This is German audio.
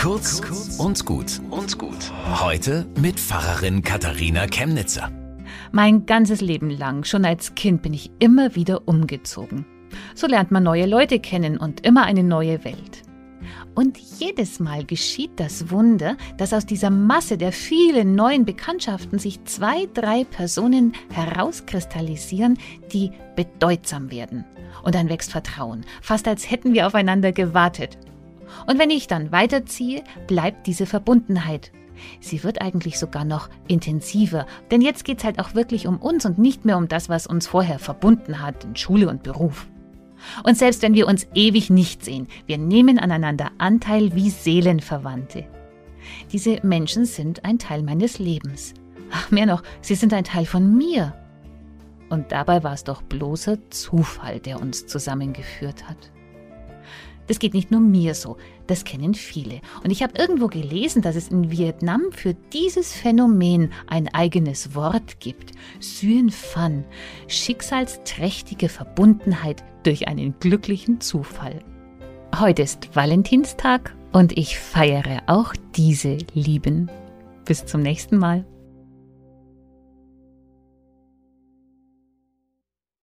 Kurz und gut und gut. Heute mit Pfarrerin Katharina Chemnitzer. Mein ganzes Leben lang, schon als Kind, bin ich immer wieder umgezogen. So lernt man neue Leute kennen und immer eine neue Welt. Und jedes Mal geschieht das Wunder, dass aus dieser Masse der vielen neuen Bekanntschaften sich zwei, drei Personen herauskristallisieren, die bedeutsam werden. Und dann wächst Vertrauen, fast als hätten wir aufeinander gewartet. Und wenn ich dann weiterziehe, bleibt diese Verbundenheit. Sie wird eigentlich sogar noch intensiver, denn jetzt geht's halt auch wirklich um uns und nicht mehr um das, was uns vorher verbunden hat in Schule und Beruf. Und selbst wenn wir uns ewig nicht sehen, wir nehmen aneinander Anteil wie Seelenverwandte. Diese Menschen sind ein Teil meines Lebens. Ach, mehr noch, sie sind ein Teil von mir. Und dabei war es doch bloßer Zufall, der uns zusammengeführt hat. Das geht nicht nur mir so, das kennen viele. Und ich habe irgendwo gelesen, dass es in Vietnam für dieses Phänomen ein eigenes Wort gibt. Suen Phan, schicksalsträchtige Verbundenheit durch einen glücklichen Zufall. Heute ist Valentinstag und ich feiere auch diese Lieben. Bis zum nächsten Mal.